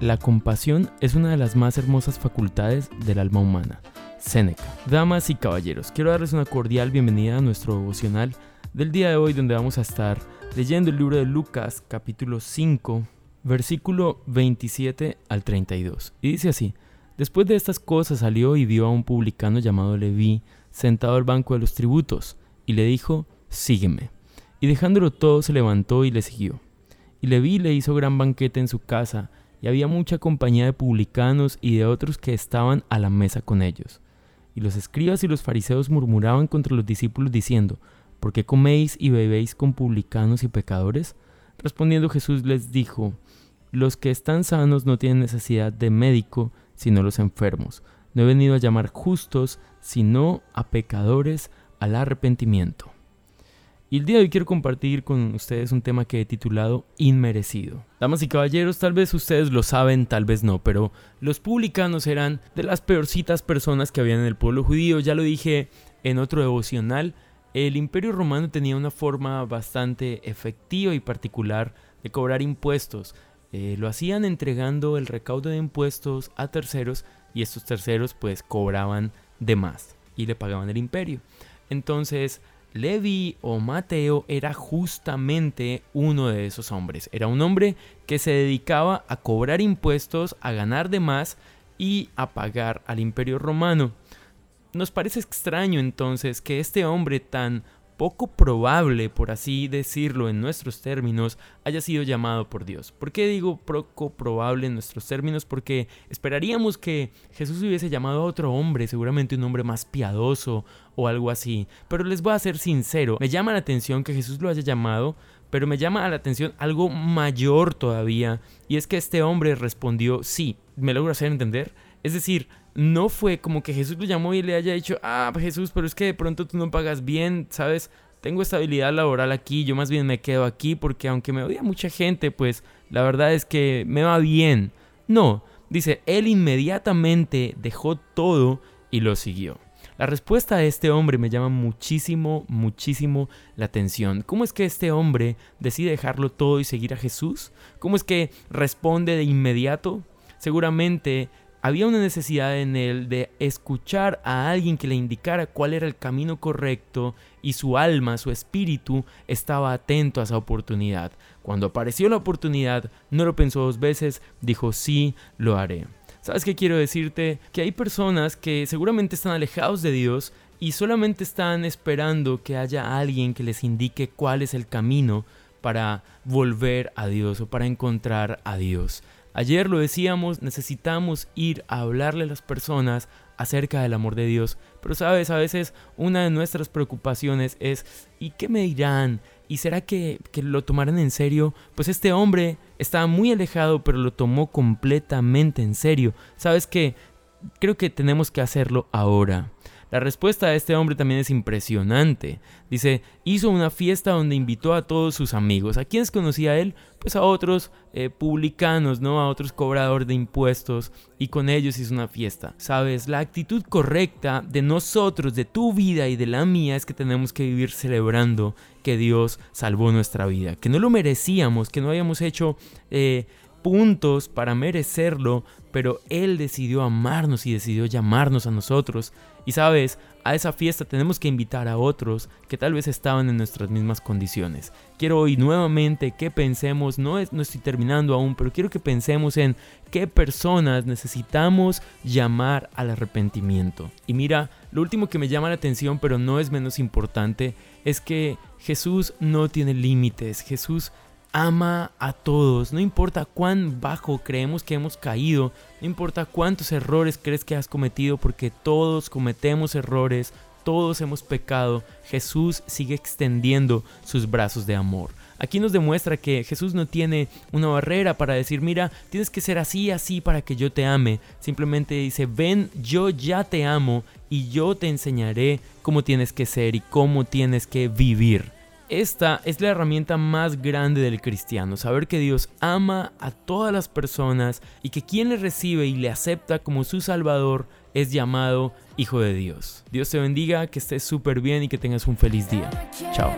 La compasión es una de las más hermosas facultades del alma humana. Séneca. Damas y caballeros, quiero darles una cordial bienvenida a nuestro devocional del día de hoy donde vamos a estar leyendo el libro de Lucas capítulo 5 versículo 27 al 32. Y dice así, después de estas cosas salió y vio a un publicano llamado Leví sentado al banco de los tributos y le dijo, sígueme. Y dejándolo todo se levantó y le siguió. Y Leví le hizo gran banquete en su casa y había mucha compañía de publicanos y de otros que estaban a la mesa con ellos. Y los escribas y los fariseos murmuraban contra los discípulos diciendo, ¿por qué coméis y bebéis con publicanos y pecadores? Respondiendo Jesús les dijo, los que están sanos no tienen necesidad de médico, sino los enfermos. No he venido a llamar justos, sino a pecadores al arrepentimiento. Y el día de hoy quiero compartir con ustedes un tema que he titulado Inmerecido. Damas y caballeros, tal vez ustedes lo saben, tal vez no, pero los publicanos eran de las peorcitas personas que había en el pueblo judío. Ya lo dije en otro devocional. El imperio romano tenía una forma bastante efectiva y particular de cobrar impuestos. Eh, lo hacían entregando el recaudo de impuestos a terceros y estos terceros pues cobraban de más y le pagaban el imperio. Entonces, Levi o Mateo era justamente uno de esos hombres. Era un hombre que se dedicaba a cobrar impuestos, a ganar de más y a pagar al imperio romano. Nos parece extraño entonces que este hombre tan poco probable, por así decirlo en nuestros términos, haya sido llamado por Dios. ¿Por qué digo poco probable en nuestros términos? Porque esperaríamos que Jesús hubiese llamado a otro hombre, seguramente un hombre más piadoso o algo así. Pero les voy a ser sincero, me llama la atención que Jesús lo haya llamado, pero me llama la atención algo mayor todavía, y es que este hombre respondió sí. ¿Me logro hacer entender? Es decir, no fue como que Jesús lo llamó y le haya dicho, ah, Jesús, pero es que de pronto tú no pagas bien, ¿sabes? Tengo estabilidad laboral aquí, yo más bien me quedo aquí porque aunque me odia mucha gente, pues la verdad es que me va bien. No, dice, él inmediatamente dejó todo y lo siguió. La respuesta de este hombre me llama muchísimo, muchísimo la atención. ¿Cómo es que este hombre decide dejarlo todo y seguir a Jesús? ¿Cómo es que responde de inmediato? Seguramente había una necesidad en él de escuchar a alguien que le indicara cuál era el camino correcto y su alma, su espíritu, estaba atento a esa oportunidad. Cuando apareció la oportunidad, no lo pensó dos veces, dijo sí, lo haré. ¿Sabes qué quiero decirte? Que hay personas que seguramente están alejados de Dios y solamente están esperando que haya alguien que les indique cuál es el camino para volver a Dios o para encontrar a Dios. Ayer lo decíamos, necesitamos ir a hablarle a las personas acerca del amor de Dios. Pero sabes, a veces una de nuestras preocupaciones es, ¿y qué me dirán? ¿Y será que, que lo tomarán en serio? Pues este hombre estaba muy alejado, pero lo tomó completamente en serio. ¿Sabes qué? Creo que tenemos que hacerlo ahora. La respuesta de este hombre también es impresionante. Dice, hizo una fiesta donde invitó a todos sus amigos. ¿A quiénes conocía él? Pues a otros eh, publicanos, ¿no? A otros cobradores de impuestos. Y con ellos hizo una fiesta. Sabes, la actitud correcta de nosotros, de tu vida y de la mía es que tenemos que vivir celebrando que Dios salvó nuestra vida. Que no lo merecíamos, que no habíamos hecho... Eh, puntos para merecerlo, pero Él decidió amarnos y decidió llamarnos a nosotros. Y sabes, a esa fiesta tenemos que invitar a otros que tal vez estaban en nuestras mismas condiciones. Quiero hoy nuevamente que pensemos, no, es, no estoy terminando aún, pero quiero que pensemos en qué personas necesitamos llamar al arrepentimiento. Y mira, lo último que me llama la atención, pero no es menos importante, es que Jesús no tiene límites. Jesús ama a todos, no importa cuán bajo creemos que hemos caído, no importa cuántos errores crees que has cometido, porque todos cometemos errores, todos hemos pecado, Jesús sigue extendiendo sus brazos de amor. Aquí nos demuestra que Jesús no tiene una barrera para decir, mira, tienes que ser así, así para que yo te ame. Simplemente dice, ven, yo ya te amo y yo te enseñaré cómo tienes que ser y cómo tienes que vivir. Esta es la herramienta más grande del cristiano, saber que Dios ama a todas las personas y que quien le recibe y le acepta como su Salvador es llamado hijo de Dios. Dios te bendiga, que estés súper bien y que tengas un feliz día. Chao.